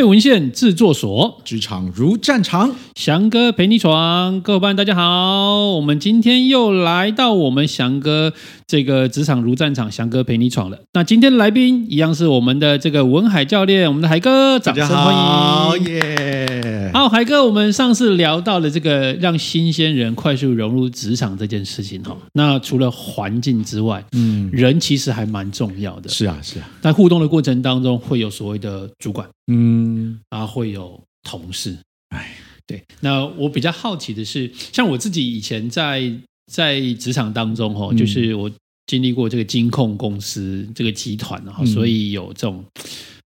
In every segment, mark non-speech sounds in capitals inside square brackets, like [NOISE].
备文献制作所，职场如战场，翔哥陪你闯。各位伙伴，大家好，我们今天又来到我们翔哥这个职场如战场，翔哥陪你闯了。那今天的来宾一样是我们的这个文海教练，我们的海哥，掌声欢迎！耶！好，海哥，我们上次聊到了这个让新鲜人快速融入职场这件事情哈。那除了环境之外，嗯，人其实还蛮重要的。是啊，是啊，在互动的过程当中，会有所谓的主管。嗯，啊，会有同事，哎，对。那我比较好奇的是，像我自己以前在在职场当中，哈，就是我经历过这个金控公司这个集团，哈，所以有这种。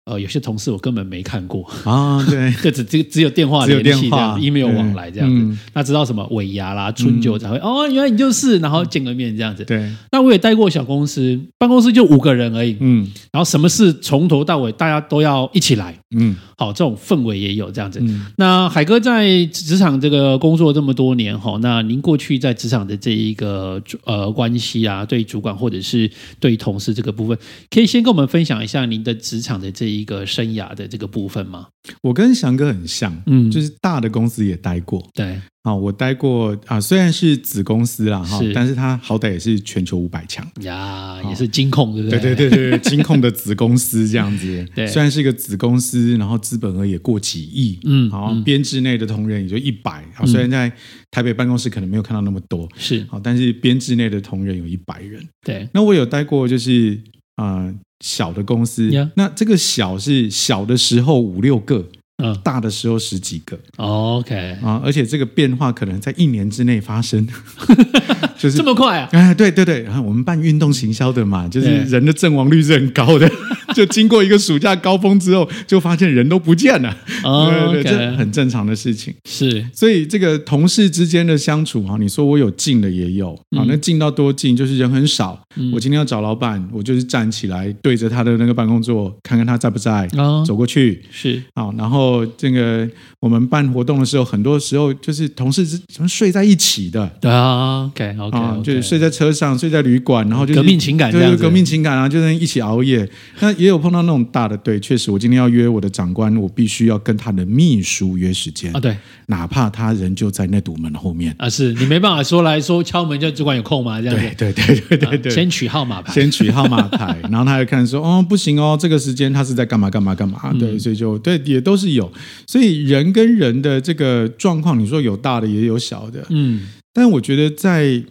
呃，有些同事我根本没看过啊，对，[LAUGHS] 就只只只有电话联系这样，email 往来这样子。嗯、那知道什么尾牙啦、春酒才会、嗯、哦，原来你就是，然后见个面这样子。对，那我也待过小公司，办公室就五个人而已。嗯，然后什么事从头到尾大家都要一起来。嗯，好，这种氛围也有这样子。嗯、那海哥在职场这个工作这么多年哈，那您过去在职场的这一个呃关系啊，对主管或者是对同事这个部分，可以先跟我们分享一下您的职场的这一。一个生涯的这个部分吗？我跟翔哥很像，嗯，就是大的公司也待过，对，啊，我待过啊，虽然是子公司啦，哈，但是它好歹也是全球五百强呀，也是金控，对不对？对对对对，金控的子公司这样子，[LAUGHS] 对，虽然是一个子公司，然后资本额也过几亿，嗯，好，编制内的同仁也就一百，啊，虽然在台北办公室可能没有看到那么多，是，好，但是编制内的同仁有一百人，对，那我有待过，就是啊。小的公司.那这个小是小的时候五六个，嗯，大的时候十几个，OK。啊，而且这个变化可能在一年之内发生。[LAUGHS] 就是这么快啊！哎，对对对，然后我们办运动行销的嘛，就是人的阵亡率是很高的。[LAUGHS] 就经过一个暑假高峰之后，就发现人都不见了。哦，对，这很正常的事情。是，所以这个同事之间的相处哈，你说我有近的也有啊，那近到多近？就是人很少。我今天要找老板，我就是站起来对着他的那个办公桌，看看他在不在，走过去。是，好，然后这个我们办活动的时候，很多时候就是同事是什么睡在一起的。对啊，OK OK。啊，就是睡在车上，睡在旅馆，然后就是革命情感，对，革命情感啊，就是一起熬夜。那也有碰到那种大的，对，确实，我今天要约我的长官，我必须要跟他的秘书约时间。啊，对，哪怕他人就在那堵门后面。啊，是你没办法说来说敲门，叫主管有空吗？这样子，对对对对对，先取号码牌，先取号码牌，然后他就看说，哦，不行哦，这个时间他是在干嘛干嘛干嘛，对，所以就对，也都是有，所以人跟人的这个状况，你说有大的也有小的，嗯，但我觉得在。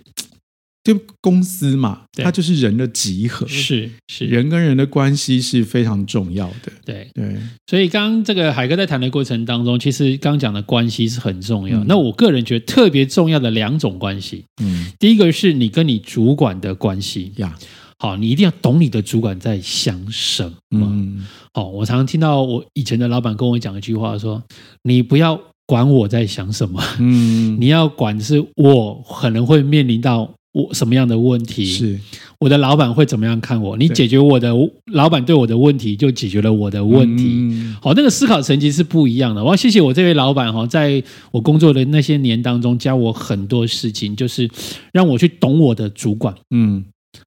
就公司嘛，它就是人的集合，是是，人跟人的关系是非常重要的。对对，所以刚刚这个海哥在谈的过程当中，其实刚讲的关系是很重要。那我个人觉得特别重要的两种关系，嗯，第一个是你跟你主管的关系呀，好，你一定要懂你的主管在想什么。嗯，好，我常常听到我以前的老板跟我讲一句话，说你不要管我在想什么，嗯，[LAUGHS] 你要管的是我可能会面临到。我什么样的问题？是我的老板会怎么样看我？你解决我的老板对我的问题，就解决了我的问题。嗯、好，那个思考层级是不一样的。我要谢谢我这位老板哈，在我工作的那些年当中，教我很多事情，就是让我去懂我的主管。嗯，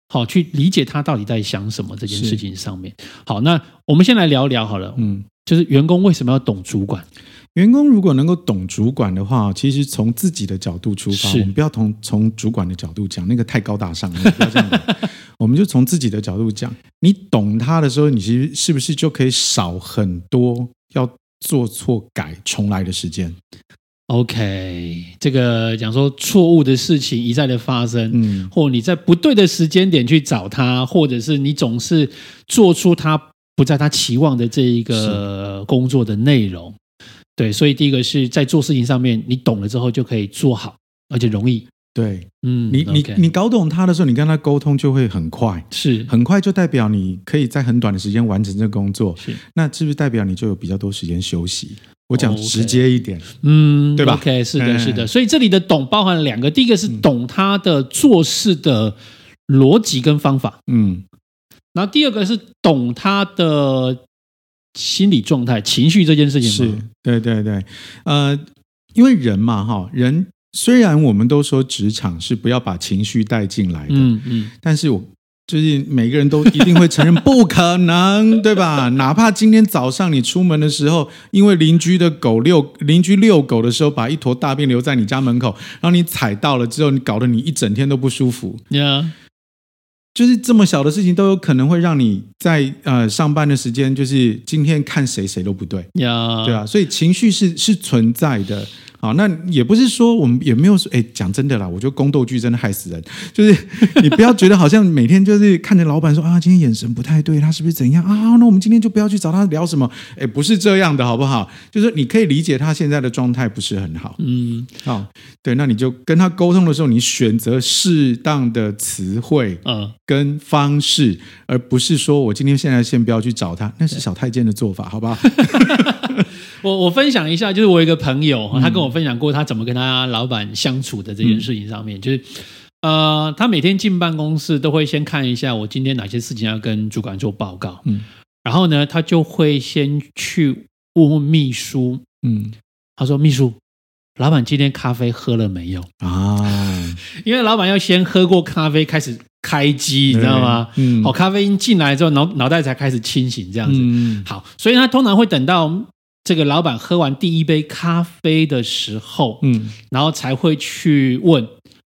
好，去理解他到底在想什么这件事情上面。好，那我们先来聊聊好了。嗯，就是员工为什么要懂主管？员工如果能够懂主管的话，其实从自己的角度出发，我们不要从从主管的角度讲，那个太高大上了。[LAUGHS] 不要这样我们就从自己的角度讲，你懂他的时候，你其实是不是就可以少很多要做错改重来的时间？OK，这个讲说错误的事情一再的发生，嗯，或你在不对的时间点去找他，或者是你总是做出他不在他期望的这一个工作的内容。对，所以第一个是在做事情上面，你懂了之后就可以做好，而且容易。对，嗯，你你你搞懂他的时候，你跟他沟通就会很快，是很快就代表你可以在很短的时间完成这个工作。是，那是不是代表你就有比较多时间休息？我讲直接一点，嗯，对吧？OK，是的，是的。所以这里的懂包含了两个，第一个是懂他的做事的逻辑跟方法，嗯，然后第二个是懂他的。心理状态、情绪这件事情是，对对对，呃，因为人嘛，哈，人虽然我们都说职场是不要把情绪带进来的，嗯嗯，但是我就是每个人都一定会承认不可能，对吧？[LAUGHS] 哪怕今天早上你出门的时候，因为邻居的狗遛邻居遛狗的时候，把一坨大便留在你家门口，然后你踩到了之后，你搞得你一整天都不舒服。Yeah. 就是这么小的事情都有可能会让你在呃上班的时间，就是今天看谁谁都不对。Yeah. 对啊，所以情绪是是存在的。好，那也不是说我们也没有说，哎，讲真的啦，我觉得宫斗剧真的害死人。就是 [LAUGHS] 你不要觉得好像每天就是看着老板说啊，今天眼神不太对，他是不是怎样啊？那我们今天就不要去找他聊什么。哎，不是这样的，好不好？就是你可以理解他现在的状态不是很好。嗯，好，对，那你就跟他沟通的时候，你选择适当的词汇，嗯，跟方式，嗯、而不是说我今天现在先不要去找他，那是小太监的做法，好不好？[LAUGHS] 我我分享一下，就是我有一个朋友，他跟我分享过他怎么跟他老板相处的这件事情上面，嗯、就是呃，他每天进办公室都会先看一下我今天哪些事情要跟主管做报告，嗯，然后呢，他就会先去问问秘书，嗯，他说秘书，老板今天咖啡喝了没有？啊？[LAUGHS] 因为老板要先喝过咖啡开始开机，你知道吗？嗯，好，咖啡因进来之后，脑脑袋才开始清醒，这样子，嗯，好，所以他通常会等到。这个老板喝完第一杯咖啡的时候，嗯，然后才会去问，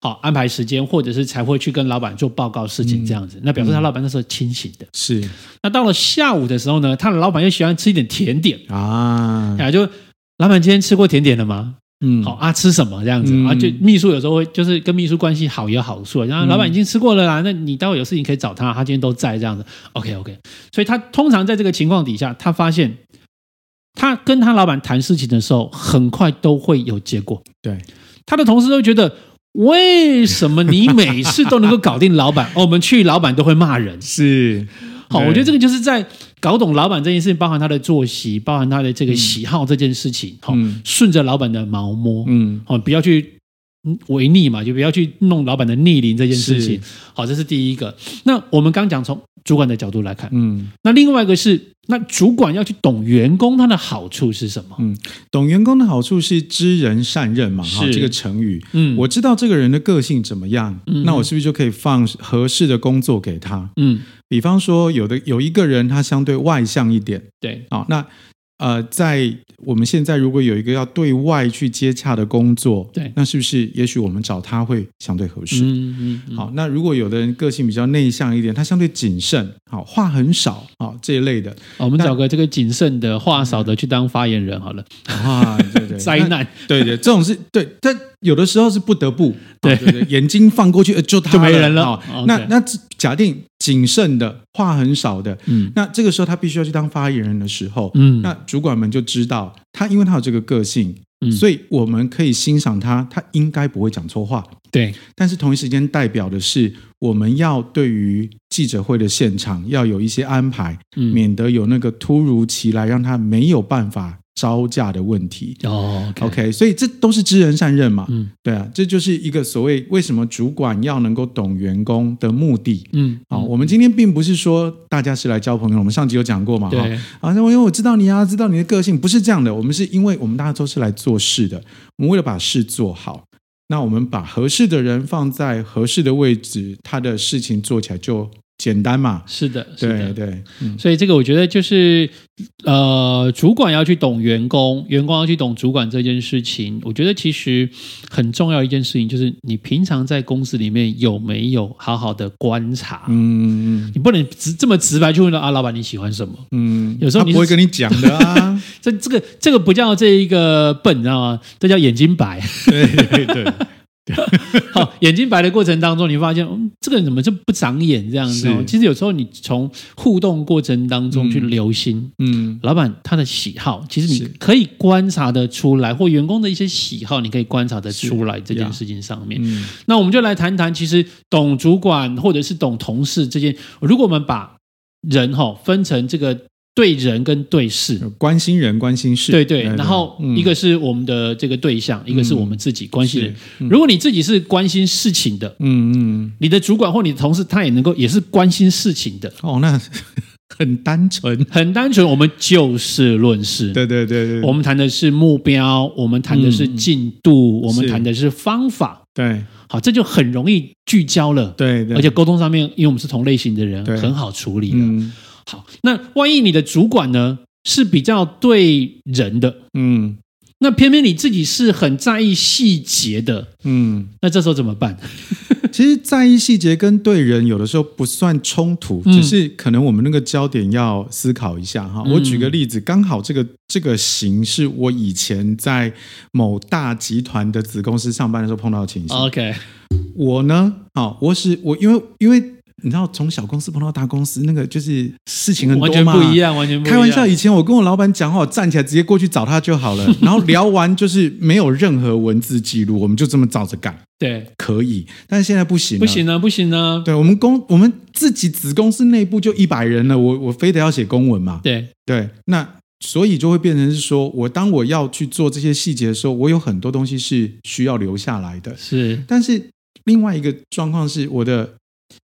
好安排时间，或者是才会去跟老板做报告事情这样子。嗯、那表示他老板那时候清醒的。是。那到了下午的时候呢，他的老板又喜欢吃一点甜点啊，啊，就老板今天吃过甜点了吗？嗯，好啊，吃什么这样子、嗯、啊？就秘书有时候会就是跟秘书关系好有好处，然后老板已经吃过了啦，那你待会有事情可以找他，他今天都在这样子。OK OK，所以他通常在这个情况底下，他发现。他跟他老板谈事情的时候，很快都会有结果。对，他的同事都觉得，为什么你每次都能够搞定老板？[LAUGHS] 哦，我们去老板都会骂人。是，好，我觉得这个就是在搞懂老板这件事情，包含他的作息，包含他的这个喜好这件事情。好、嗯，顺着老板的毛摸，嗯，好，不要去违逆嘛，就不要去弄老板的逆鳞这件事情。好，这是第一个。那我们刚讲从主管的角度来看，嗯，那另外一个是。那主管要去懂员工，他的好处是什么？嗯，懂员工的好处是知人善任嘛，哈，这个成语。嗯，我知道这个人的个性怎么样，嗯，那我是不是就可以放合适的工作给他？嗯，比方说，有的有一个人他相对外向一点，对，好，那。呃，在我们现在如果有一个要对外去接洽的工作，对，那是不是也许我们找他会相对合适？嗯嗯，嗯。好，那如果有的人个性比较内向一点，他相对谨慎，好，话很少，好，这一类的，我们找个这个谨慎的、话少的去当发言人好了。[LAUGHS] 啊，对 [LAUGHS] 对，灾难，对对，这种是对，但有的时候是不得不，对对对，眼睛放过去，就他就没人了。好，那那假定。谨慎的话很少的，嗯，那这个时候他必须要去当发言人的时候，嗯，那主管们就知道他，因为他有这个个性，嗯，所以我们可以欣赏他，他应该不会讲错话，对。但是同一时间代表的是，我们要对于记者会的现场要有一些安排，嗯，免得有那个突如其来让他没有办法。招架的问题。哦，OK，所以这都是知人善任嘛，嗯，对啊，这就是一个所谓为什么主管要能够懂员工的目的，嗯，好，我们今天并不是说大家是来交朋友，我们上集有讲过嘛，对，啊，因为我知道你啊，知道你的个性，不是这样的，我们是因为我们大家都是来做事的，我们为了把事做好，那我们把合适的人放在合适的位置，他的事情做起来就。简单嘛，是的，是的，对对，嗯，所以这个我觉得就是，呃，主管要去懂员工，员工要去懂主管这件事情，我觉得其实很重要一件事情就是，你平常在公司里面有没有好好的观察？嗯，你不能直这么直白去问到啊，老板你喜欢什么？嗯，有时候你不会跟你讲的啊，[LAUGHS] 这这个这个不叫这一个笨，你知道吗？这叫眼睛白。对对对。[LAUGHS] 好，眼睛白的过程当中，你发现，嗯，这个人怎么就不长眼这样子？其实有时候你从互动过程当中去留心，嗯，老板他的喜好，其实你可以观察得出来，或员工的一些喜好，你可以观察得出来这件事情上面。嗯，那我们就来谈谈，其实懂主管或者是懂同事这件，如果我们把人哈分成这个。对人跟对事，关心人关心事，对对。然后一个是我们的这个对象，嗯、一个是我们自己关心人。嗯、如果你自己是关心事情的，嗯嗯，你的主管或你的同事他也能够也是关心事情的。哦，那 [LAUGHS] 很单纯，很单纯。我们就事论事，对对对对。我们谈的是目标，我们谈的是进度，嗯、我们谈的是方法。对，好，这就很容易聚焦了。对，对，而且沟通上面，因为我们是同类型的人，很好处理的。嗯，好，那万一你的主管呢是比较对人的，嗯。那偏偏你自己是很在意细节的，嗯，那这时候怎么办？[LAUGHS] 其实在意细节跟对人有的时候不算冲突，嗯、只是可能我们那个焦点要思考一下哈。嗯、我举个例子，刚好这个这个型是我以前在某大集团的子公司上班的时候碰到的情形。OK，我呢，好，我是我，因为因为。你知道从小公司碰到大公司，那个就是事情很多嘛，完全不一样，完全不一样。开玩笑，以前我跟我老板讲话，我 [LAUGHS] 站起来直接过去找他就好了，然后聊完就是没有任何文字记录，我们就这么照着干。对，可以，但是现在不行，不行啊，不行啊。对，我们公我们自己子公司内部就一百人了，我我非得要写公文嘛？对对，那所以就会变成是说，我当我要去做这些细节的时候，我有很多东西是需要留下来的。是，但是另外一个状况是我的。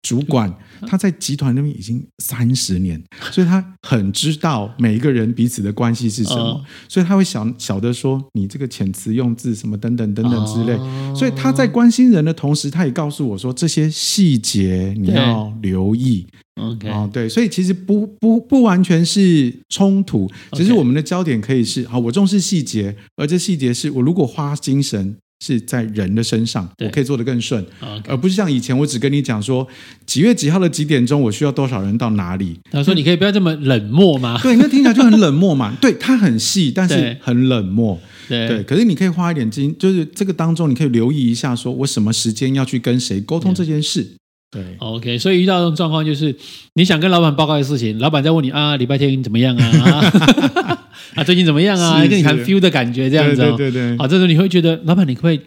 主管他在集团那边已经三十年，所以他很知道每一个人彼此的关系是什么，所以他会晓晓得说你这个遣词用字什么等等等等之类，所以他在关心人的同时，他也告诉我说这些细节你要留意。OK，哦，对，所以其实不不不完全是冲突，只是我们的焦点可以是好，我重视细节，而这细节是我如果花精神。是在人的身上，我可以做得更顺.而不是像以前我只跟你讲说几月几号的几点钟我需要多少人到哪里。他说：“你可以不要这么冷漠吗？”对，那听起来就很冷漠嘛。对，他很细，但是 [LAUGHS] 很冷漠。对，对，可是你可以花一点精，就是这个当中你可以留意一下，说我什么时间要去跟谁沟通这件事。对，对，OK。所以遇到这种状况，就是你想跟老板报告的事情，老板在问你啊，礼拜天怎么样啊？[LAUGHS] 啊，最近怎么样啊？跟你谈 feel 的感觉这样子，哦，对对对。好，这时候你会觉得，老板，你可以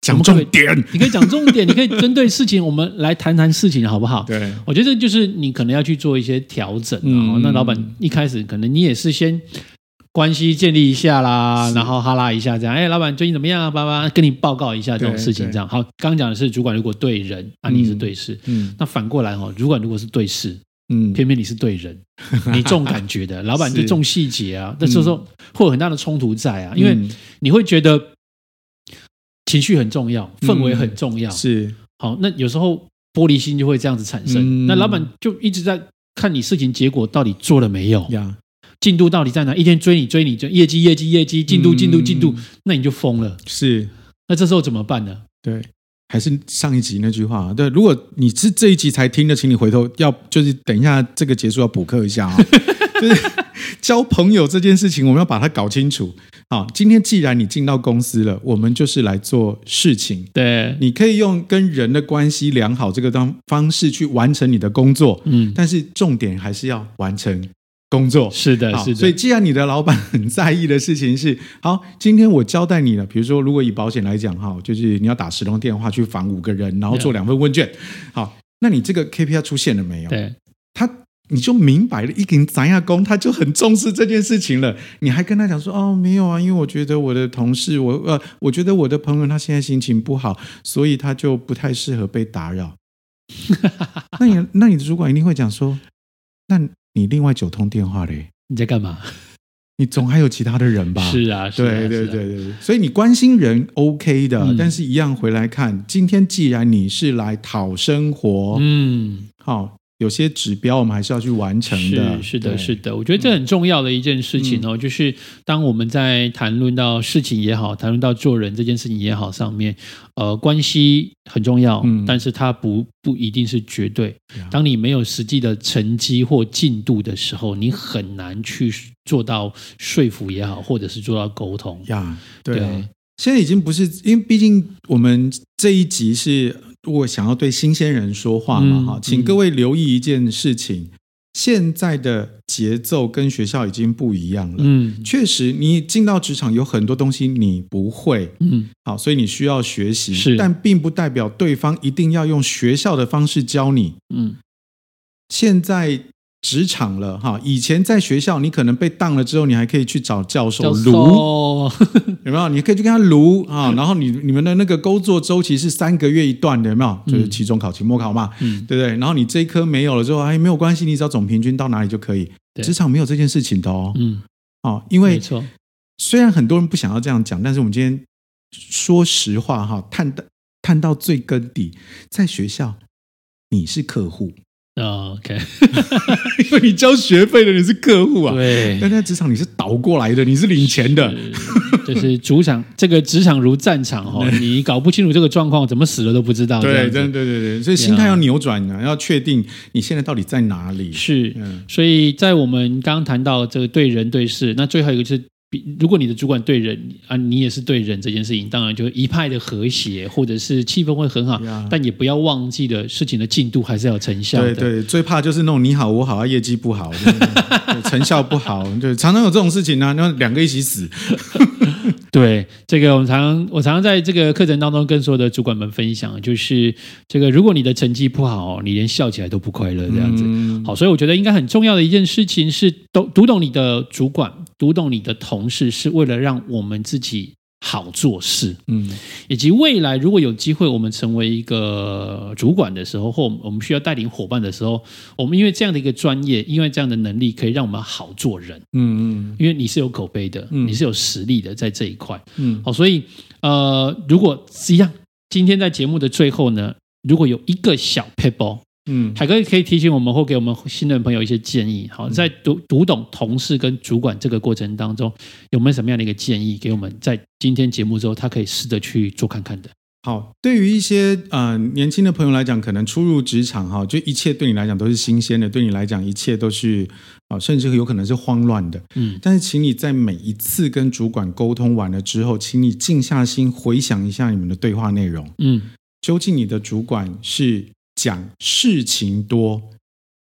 讲重点？你可以讲重点，你可以针对事情，我们来谈谈事情，好不好？对，我觉得这就是你可能要去做一些调整。嗯，那老板一开始可能你也是先关系建立一下啦，然后哈拉一下这样。哎，老板最近怎么样啊？爸爸跟你报告一下这种事情，这样。好，刚讲的是主管如果对人，啊，你是对事。嗯，那反过来哈，主管如果是对事。嗯，偏偏你是对人，[LAUGHS] 你重感觉的，老板就重细节啊。那时候会有很大的冲突在啊，因为你会觉得情绪很重要，氛围很重要。是好，那有时候玻璃心就会这样子产生。那老板就一直在看你事情结果到底做了没有呀？进度到底在哪？一天追你追你追，业绩业绩业绩，进度进度进度，那你就疯了。是，那这时候怎么办呢？对。还是上一集那句话，对，如果你是这一集才听的，请你回头要就是等一下这个结束要补课一下啊，[LAUGHS] 就是交朋友这件事情，我们要把它搞清楚。好，今天既然你进到公司了，我们就是来做事情。对，你可以用跟人的关系良好这个当方式去完成你的工作，嗯，但是重点还是要完成。工作是的，是的。所以，既然你的老板很在意的事情是，好，今天我交代你了。比如说，如果以保险来讲，哈，就是你要打十通电话去访五个人，然后做两份问卷。好，那你这个 KPI 出现了没有？对，他你就明白了，一给你砸下工，他就很重视这件事情了。你还跟他讲说，哦，没有啊，因为我觉得我的同事，我呃，我觉得我的朋友他现在心情不好，所以他就不太适合被打扰。[LAUGHS] 那你那你的主管一定会讲说，那。你另外九通电话嘞？你在干嘛？你总还有其他的人吧？是啊，是啊，对对对对，所以你关心人 OK 的，嗯、但是一样回来看，今天既然你是来讨生活，嗯，好。有些指标我们还是要去完成的。是，是的，是的，我觉得这很重要的一件事情哦，就是当我们在谈论到事情也好，谈论到做人这件事情也好上面，呃，关系很重要，嗯但是它不不一定是绝对。当你没有实际的成绩或进度的时候，你很难去做到说服也好，或者是做到沟通呀。对，现在已经不是，因为毕竟我们这一集是。如果想要对新鲜人说话嘛，哈、嗯，请各位留意一件事情：嗯、现在的节奏跟学校已经不一样了。嗯，确实，你进到职场有很多东西你不会，嗯，好，所以你需要学习，是，但并不代表对方一定要用学校的方式教你。嗯，现在。职场了哈，以前在学校，你可能被当了之后，你还可以去找教授卢，[LAUGHS] 有没有？你可以去跟他卢啊，然后你你们的那个工作周期是三个月一段的，有没有？就是期中考、期末考嘛，嗯，对不对？然后你这一科没有了之后，哎，没有关系，你只要总平均到哪里就可以。职场没有这件事情的哦，嗯，哦，因为虽然很多人不想要这样讲，但是我们今天说实话哈，探到探到最根底，在学校你是客户。Oh, OK，[LAUGHS] 因为你交学费的你是客户啊，对。但在职场你是倒过来的，你是领钱的，就是主场这个职场如战场哦，[LAUGHS] 你搞不清楚这个状况，怎么死了都不知道。对，对，对，对，对，所以心态要扭转啊，要确定你现在到底在哪里。是，所以在我们刚刚谈到这个对人对事，那最后一个是。如果你的主管对人啊，你也是对人这件事情，当然就一派的和谐，或者是气氛会很好，但也不要忘记了事情的进度还是要有成效的。对对，最怕就是那种你好我好啊，业绩不好，[LAUGHS] 成效不好，对，常常有这种事情呢、啊，那两个一起死。[LAUGHS] 对，这个我们常常我常常在这个课程当中跟所有的主管们分享，就是这个如果你的成绩不好，你连笑起来都不快乐这样子。嗯、好，所以我觉得应该很重要的一件事情是读读懂你的主管，读懂你的同事，是为了让我们自己好做事。嗯，以及未来如果有机会我们成为一个主管的时候，或我们需要带领伙伴的时候，我们因为这样的一个专业，因为这样的能力，可以让我们好做人。嗯嗯，因为你是有口碑的，你是有实力的，在这一块。嗯，好，所以呃，如果一样，今天在节目的最后呢，如果有一个小撇步。嗯，海哥可以提醒我们或给我们新的朋友一些建议。好，在读读懂同事跟主管这个过程当中，有没有什么样的一个建议给我们？在今天节目之后，他可以试着去做看看的。好，对于一些呃年轻的朋友来讲，可能初入职场哈，就一切对你来讲都是新鲜的，对你来讲一切都是啊，甚至有可能是慌乱的。嗯，但是请你在每一次跟主管沟通完了之后，请你静下心回想一下你们的对话内容。嗯，究竟你的主管是？讲事情多，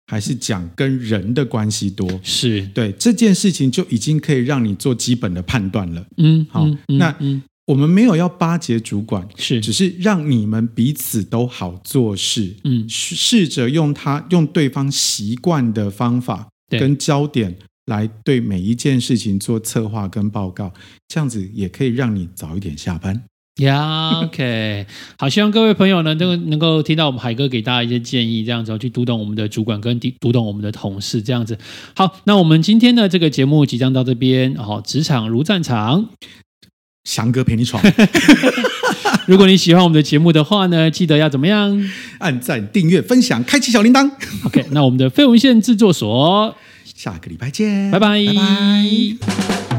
还是讲跟人的关系多？是对这件事情就已经可以让你做基本的判断了。嗯，好，嗯嗯、那、嗯、我们没有要巴结主管，是只是让你们彼此都好做事。嗯，试着用他用对方习惯的方法跟焦点来对每一件事情做策划跟报告，这样子也可以让你早一点下班。呀、yeah，OK，好，希望各位朋友呢都能够听到我们海哥给大家一些建议，这样子去读懂我们的主管跟读懂我们的同事，这样子。好，那我们今天的这个节目即将到这边，好，职场如战场，翔哥陪你闯。如果你喜欢我们的节目的话呢，记得要怎么样？按赞、订阅、分享、开启小铃铛。OK，那我们的废文献制作所，下个礼拜见，拜拜。拜拜。